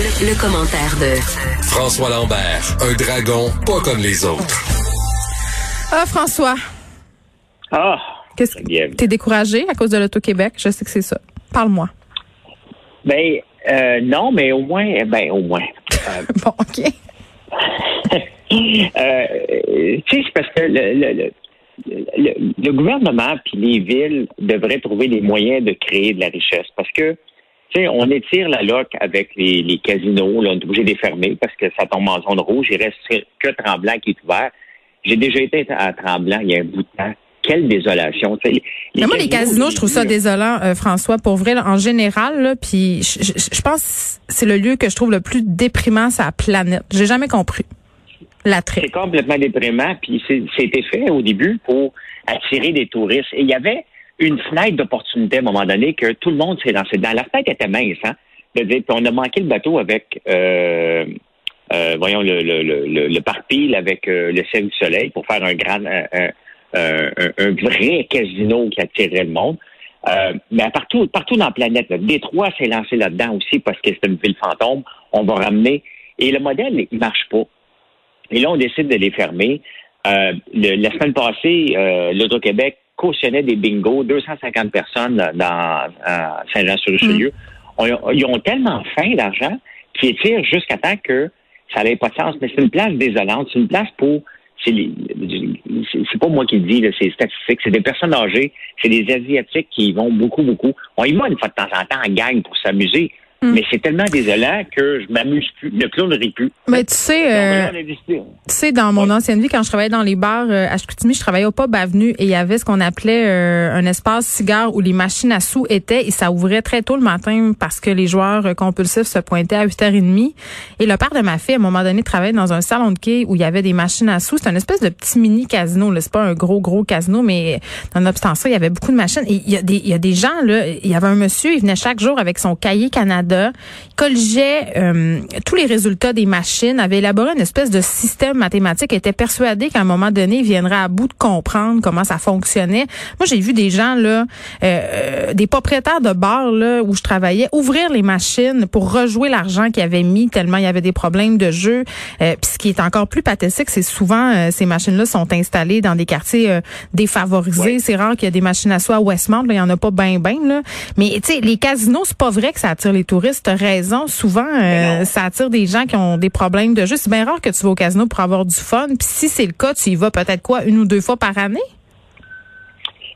Le, commentaire de François Lambert, un dragon pas comme les autres. Ah, François. Ah. Qu'est-ce que t'es découragé à cause de l'Auto-Québec? Je sais que c'est ça. Parle-moi. Ben, euh, non, mais au moins, ben, au moins. Euh, bon, OK. euh, tu sais, c'est parce que le, le, le, le gouvernement puis les villes devraient trouver des moyens de créer de la richesse parce que tu sais, on étire la loc avec les, les casinos, là, on est obligé de les fermer parce que ça tombe en zone rouge. Il reste que Tremblant qui est ouvert. J'ai déjà été à Tremblant il y a un bout de temps. Quelle désolation. Les, les moi, les casinos, je trouve ça désolant, euh, François, pour vrai, en général. Là, puis je, je, je pense que c'est le lieu que je trouve le plus déprimant sur la planète. J'ai jamais compris. L'attrait. C'est complètement déprimant. Puis c'était fait au début pour attirer des touristes. Et il y avait une fenêtre d'opportunité à un moment donné que tout le monde s'est lancé dedans. La fenêtre était mince, hein? Dire, on a manqué le bateau avec, euh, euh, voyons, le, le, le, le parc-pile avec euh, le ciel du soleil pour faire un grand, un, un, un, vrai casino qui attirerait le monde. Euh, mais partout, partout dans la planète, Détroit s'est lancé là-dedans aussi parce que c'est une ville fantôme. On va ramener. Et le modèle, il marche pas. Et là, on décide de les fermer. Euh, le, la semaine passée, euh, l'Auto-Québec cautionnait des bingos, 250 personnes dans Saint-Jean-sur-Richelieu. Mm. Ils ont tellement faim d'argent qu'ils étirent jusqu'à temps que ça n'avait pas de sens. Mais c'est une place désolante. C'est une place pour c'est pas moi qui le dis, c'est statistique. C'est des personnes âgées, c'est des Asiatiques qui y vont beaucoup, beaucoup. On y va une fois de temps en temps en gang pour s'amuser. Mm. Mais c'est tellement désolant que je m'amuse plus. Le clown ne rit plus. Mais tu sais, euh, tu sais, dans mon ancienne vie, quand je travaillais dans les bars euh, à Chicoutimi, je travaillais au pub avenue et il y avait ce qu'on appelait euh, un espace cigare où les machines à sous étaient et ça ouvrait très tôt le matin parce que les joueurs euh, compulsifs se pointaient à 8h30. Et le père de ma fille, à un moment donné, travaillait dans un salon de quai où il y avait des machines à sous. C'est une espèce de petit mini casino. C'est pas un gros, gros casino, mais nonobstant ça, il y avait beaucoup de machines. Et il y a des, il y a des gens, là, il y avait un monsieur, il venait chaque jour avec son cahier Canada il colligeait euh, tous les résultats des machines, avait élaboré une espèce de système mathématique, était persuadé qu'à un moment donné, il viendrait à bout de comprendre comment ça fonctionnait. Moi, j'ai vu des gens là, euh, des propriétaires de bars là où je travaillais, ouvrir les machines pour rejouer l'argent qu'ils avaient mis tellement il y avait des problèmes de jeu. Euh, Puis ce qui est encore plus pathétique, c'est souvent euh, ces machines-là sont installées dans des quartiers défavorisés. C'est rare qu'il y ait des machines à soi à Westmount. il y en a pas ben ben là. Mais tu sais, les casinos, c'est pas vrai que ça attire les touristes touristes, raison. Souvent, euh, ça attire des gens qui ont des problèmes de jeu. C'est bien rare que tu vas au casino pour avoir du fun. Puis si c'est le cas, tu y vas peut-être quoi, une ou deux fois par année?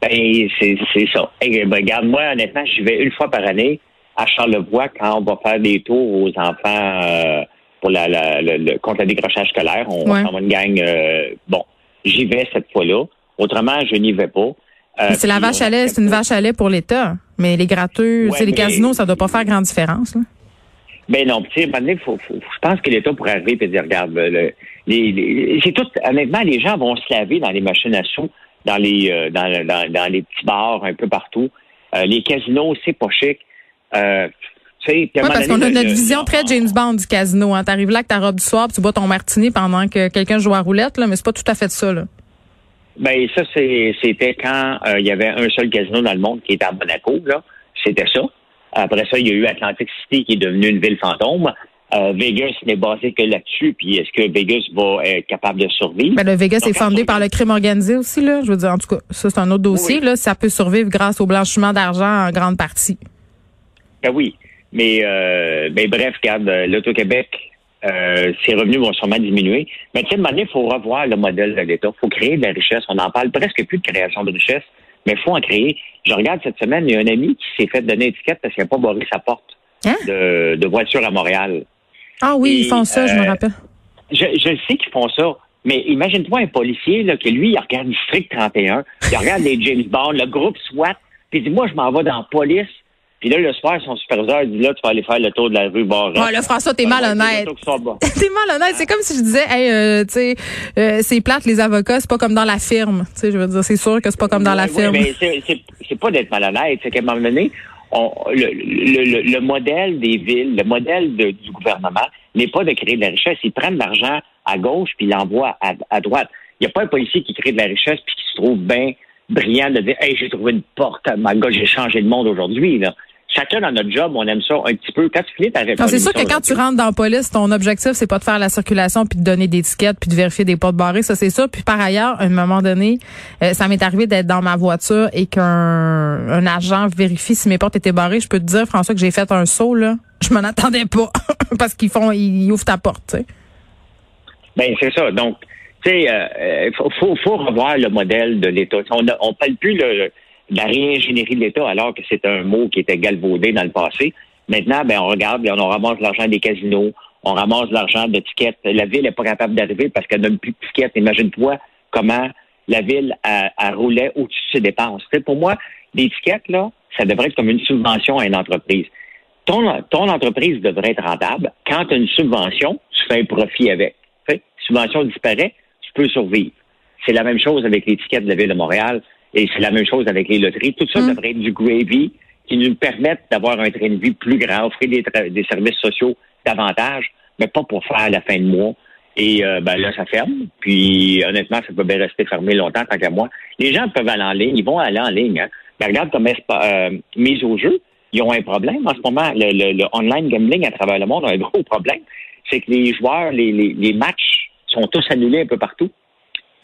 Ben, c'est ça. Ben, regarde, moi, honnêtement, j'y vais une fois par année à Charlevoix quand on va faire des tours aux enfants euh, pour la, le, contre le décrochage scolaire. On va faire une gang. Euh, bon, j'y vais cette fois-là. Autrement, je n'y vais pas. C'est la vache à lait, c'est une vache à lait pour l'État. Mais les gratteux, c'est les casinos, ça doit pas faire grande différence. Là. Ben non, tu sais, je pense que l'État pourrait arriver et dire, regarde, le, les, c'est tout, honnêtement, les gens vont se laver dans les machines à sous, dans les, euh, dans, dans, dans, les petits bars un peu partout. Euh, les casinos, c'est pas chic. Euh, oui, parce qu'on a notre vision très James Bond du casino. Hein. T'arrives là avec ta robe du soir, tu bois ton martini pendant que quelqu'un joue à roulette, là, mais c'est pas tout à fait ça. Là. Ben ça, c'était quand euh, il y avait un seul casino dans le monde qui était à Monaco. Là, c'était ça. Après ça, il y a eu Atlantic City qui est devenue une ville fantôme. Euh, Vegas n'est basé que là-dessus. Puis est-ce que Vegas va être capable de survivre? Ben, le Vegas est fondé par le crime organisé aussi, là. Je veux dire, en tout cas, ça, c'est un autre dossier, là. Ça peut survivre grâce au blanchiment d'argent en grande partie. Ben oui. Mais, euh, ben, bref, regarde, l'Auto-Québec euh, ses revenus vont sûrement diminuer. Mais tu sais, il faut revoir le modèle de l'État. Il faut créer de la richesse. On n'en parle presque plus de création de richesse, mais il faut en créer. Je regarde cette semaine, il y a un ami qui s'est fait donner étiquette parce qu'il n'a pas barré sa porte hein? de, de, voiture à Montréal. Ah oui, ils font ça, je me euh, rappelle. Je, je sais qu'ils font ça. Mais imagine-toi un policier là, que lui, il regarde District 31, il regarde les James Bond, le groupe SWAT, puis il dit Moi, je m'en vais dans la police puis là, le soir, son superviseur dit là, tu vas aller faire le tour de la rue Barra. Ouais, là, François, t'es malhonnête. t'es malhonnête. C'est comme si je disais, hey, euh, tu sais, euh, c'est plate, les avocats, c'est pas comme dans la firme. Tu sais, je veux dire, c'est sûr que c'est pas comme dans la firme. mais c'est pas d'être malhonnête. C'est qu'à un moment donné, on, le, le, le, modèle des villes, le modèle de, du gouvernement n'est pas de créer de la richesse. Ils prennent de l'argent à gauche puis ils l'envoient à, à droite. Il n'y a pas un policier qui crée de la richesse puis qui se trouve bien brillant de dire Hey, j'ai trouvé une porte, ma gars, j'ai changé le monde aujourd'hui. Là chacun dans notre job, on aime ça un petit peu. Quand tu finis ta. C'est sûr que quand tu rentres dans la police, ton objectif, c'est pas de faire la circulation puis de donner des tickets puis de vérifier des portes barrées. Ça, c'est ça. Puis par ailleurs, à un moment donné, euh, ça m'est arrivé d'être dans ma voiture et qu'un un agent vérifie si mes portes étaient barrées. Je peux te dire, François, que j'ai fait un saut, là. Je m'en attendais pas. Parce qu'ils font, ils ouvrent ta porte, tu sais. Ben, c'est ça. Donc, tu sais, euh, faut, faut, revoir le modèle de l'État. On ne parle plus de la réingénierie de l'État alors que c'est un mot qui était galvaudé dans le passé. Maintenant, ben, on regarde, on ramasse l'argent des casinos, on ramasse l'argent de tickets. La ville n'est pas capable d'arriver parce qu'elle n'a plus de tickets. Imagine-toi comment la ville a, roulait au-dessus de ses dépenses. pour moi, tickets, là, ça devrait être comme une subvention à une entreprise. Ton, ton entreprise devrait être rentable. Quand tu as une subvention, tu fais un profit avec. La subvention disparaît, tu peux survivre. C'est la même chose avec les tickets de la Ville de Montréal et c'est la même chose avec les loteries. Tout ça mm. devrait être du gravy qui nous permette d'avoir un train de vie plus grand, offrir des, services sociaux davantage, mais pas pour faire la fin de mois. Et euh, ben là, ça ferme. Puis honnêtement, ça peut bien rester fermé longtemps, tant qu'à moi. Les gens peuvent aller en ligne, ils vont aller en ligne. Hein. regarde comme euh, mise au jeu, ils ont un problème en ce moment. Le, online gambling à travers le monde a un gros problème. C'est que les joueurs, les, les matchs sont tous annulés un peu partout.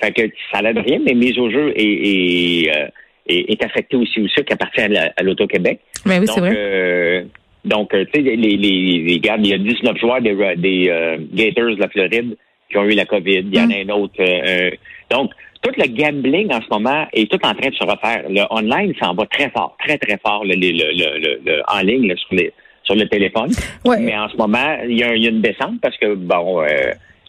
Fait que ça n'aide rien, mais mise au jeu est, est, euh, est, affectée aussi au sucre qui appartient à l'Auto-Québec. Mais oui, c'est vrai. Euh, donc, euh, tu sais, les, les, les gars, il y a 19 joueurs des, des Gators de la Floride qui ont eu la COVID. Il y en a mm. un autre. donc, tout le gambling en ce moment est tout en train de se refaire. Le online s'en va très fort, très, très fort, le, le, le, en ligne sur, les, sur le téléphone. Ouais. Mais en ce moment, il y, a, il y a une descente parce que, bon,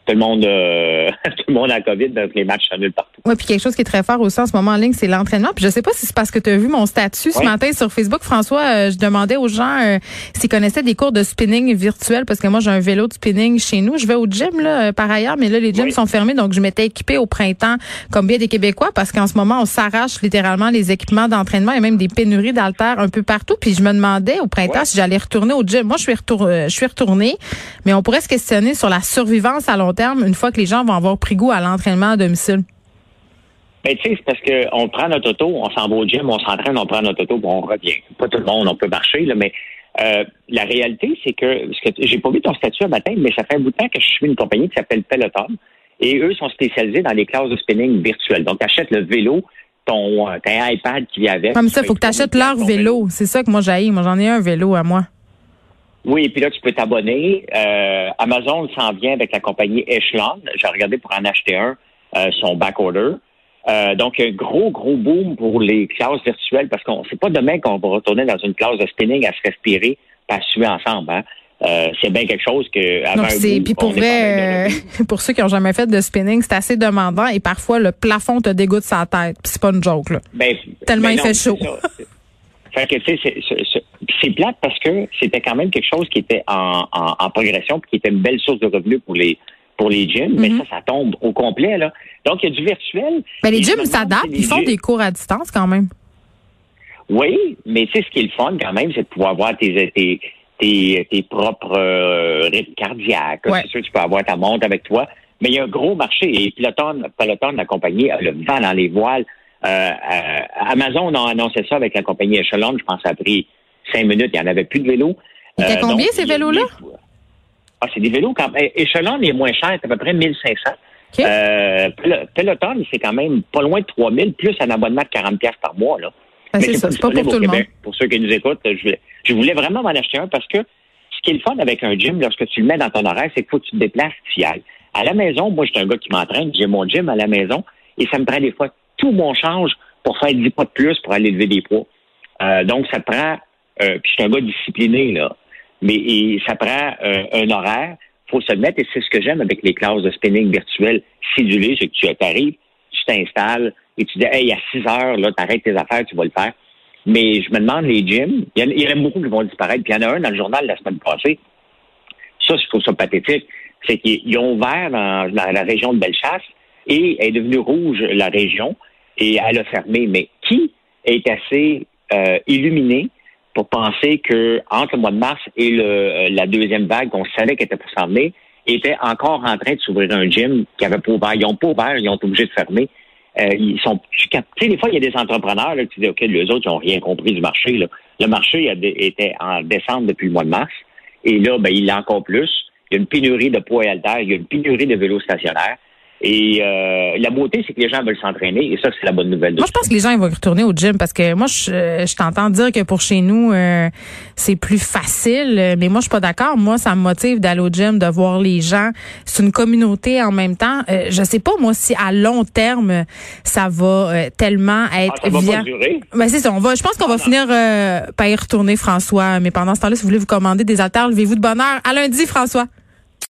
tout le monde, euh, tout le monde a COVID, donc les matchs s'annulent partout. Oui, puis quelque chose qui est très fort aussi en ce moment en ligne, c'est l'entraînement. Puis je sais pas si c'est parce que tu as vu mon statut ce matin sur Facebook, François. Euh, je demandais aux gens euh, s'ils connaissaient des cours de spinning virtuel, parce que moi j'ai un vélo de spinning chez nous. Je vais au gym là par ailleurs, mais là les gyms sont fermés, donc je m'étais équipée au printemps comme bien des Québécois, parce qu'en ce moment on s'arrache littéralement les équipements d'entraînement et même des pénuries d'haltères un peu partout. Puis je me demandais au printemps si j'allais retourner au gym. Moi je suis retournée, je suis retournée, mais on pourrait se questionner sur la survivance à long terme une fois que les gens vont avoir pris goût à l'entraînement à domicile? Ben, tu sais, c'est parce qu'on prend notre auto, on s'en va au gym, on s'entraîne, on prend notre auto, on revient. Pas tout le monde, on peut marcher, là, mais euh, la réalité, c'est que, parce que j'ai pas vu ton statut un matin, mais ça fait un bout de temps que je suis une compagnie qui s'appelle Peloton. Et eux sont spécialisés dans les classes de spinning virtuelles. Donc, tu achètes le vélo, ton, euh, iPad qui vient avec. Comme ça, il faut que tu achètes leur vélo. C'est ça que moi j'ai. Moi, j'en ai un vélo à moi. Oui, et puis là, tu peux t'abonner. Euh, Amazon s'en vient avec la compagnie Echelon. J'ai regardé pour en acheter un, euh, son back order. Euh, donc, un gros, gros boom pour les classes virtuelles parce qu'on c'est pas demain qu'on va retourner dans une classe de spinning à se respirer, pas suer ensemble. Hein. Euh, c'est bien quelque chose que avant puis pour vrai, pour ceux qui ont jamais fait de spinning, c'est assez demandant et parfois le plafond te dégoûte sa tête. C'est pas une joke là. Ben, Tellement ben il fait chaud. Fait que, tu sais, c'est plate parce que c'était quand même quelque chose qui était en, en, progression puis qui était une belle source de revenus pour les pour les gyms, mais mm-hmm. ça, ça tombe au complet, là. Donc, il y a du virtuel. Mais les gyms s'adaptent, ils font des cours à distance quand même. Oui, mais tu sais, ce qui est le fun quand même, c'est de pouvoir voir tes, tes, tes, tes propres euh, rythmes cardiaques. C'est sûr, tu peux avoir ta montre avec toi. Mais il y a un gros marché et Peloton, Peloton, la compagnie, a le vent dans les voiles. Euh, euh, Amazon a annoncé ça avec la compagnie Echelon. Je pense ça a pris cinq minutes. Il n'y en avait plus de vélos. Il euh, combien ces vélos-là? Ah, c'est des vélos quand même. Echelon est moins cher, c'est à peu près 1500. Okay. Euh, Peloton, c'est quand même pas loin de 3000, plus un abonnement de 40 par mois. Là. Ben, c'est pas, pas pour tout le monde. Pour ceux qui nous écoutent, je voulais, je voulais vraiment m'en acheter un parce que ce qui est le fun avec un gym, lorsque tu le mets dans ton horaire, c'est qu'il faut que tu te déplaces, tu y ailles. À la maison, moi, j'étais un gars qui m'entraîne, j'ai mon gym à la maison et ça me prend des fois tout mon change pour faire 10 pas de plus pour aller lever des poids. Euh, donc, ça prend, euh, puis suis un gars discipliné, là, mais ça prend euh, un horaire, faut se mettre, et c'est ce que j'aime avec les classes de spinning virtuelles cédulées, c'est que tu arrives, tu t'installes, et tu dis, hey, à 6 heures, là, t'arrêtes tes affaires, tu vas le faire. Mais je me demande, les gyms, il y, en a beaucoup qui vont disparaître, puis il y en a un dans le journal la semaine passée. Ça, je trouve ça pathétique. C'est qu'ils ont ouvert dans, dans, la région de Bellechasse et est devenue rouge la région et elle a fermé. Mais qui est assez euh, illuminé pour penser que entre le mois de mars et le, euh, la deuxième vague qu'on savait qu'elle était pour s'emmener, était encore en train de s'ouvrir un gym qui avait pas ouvert. Ils n'ont pas ouvert, ils ont été obligés de fermer. Euh, ils sont tu sais, des fois, il y a des entrepreneurs là, qui disent OK, les autres, ils n'ont rien compris du marché. Là. Le marché était en descente depuis le mois de mars. Et là, ben, il a encore plus. Il y a une pénurie de poids et il y a une pénurie de vélos stationnaires. Et euh, la beauté, c'est que les gens veulent s'entraîner et ça, c'est la bonne nouvelle. moi, je pense que les gens ils vont retourner au gym parce que moi, je, je t'entends dire que pour chez nous, euh, c'est plus facile, mais moi, je suis pas d'accord. Moi, ça me motive d'aller au gym, de voir les gens. C'est une communauté en même temps. Euh, je sais pas, moi, si à long terme, ça va euh, tellement être ah, ça va pas durer? Ben, c'est ça. On va, je pense qu'on va finir par y retourner, François. Mais pendant ce temps-là, si vous voulez vous commander des haltères, levez-vous de bonne heure. À lundi, François.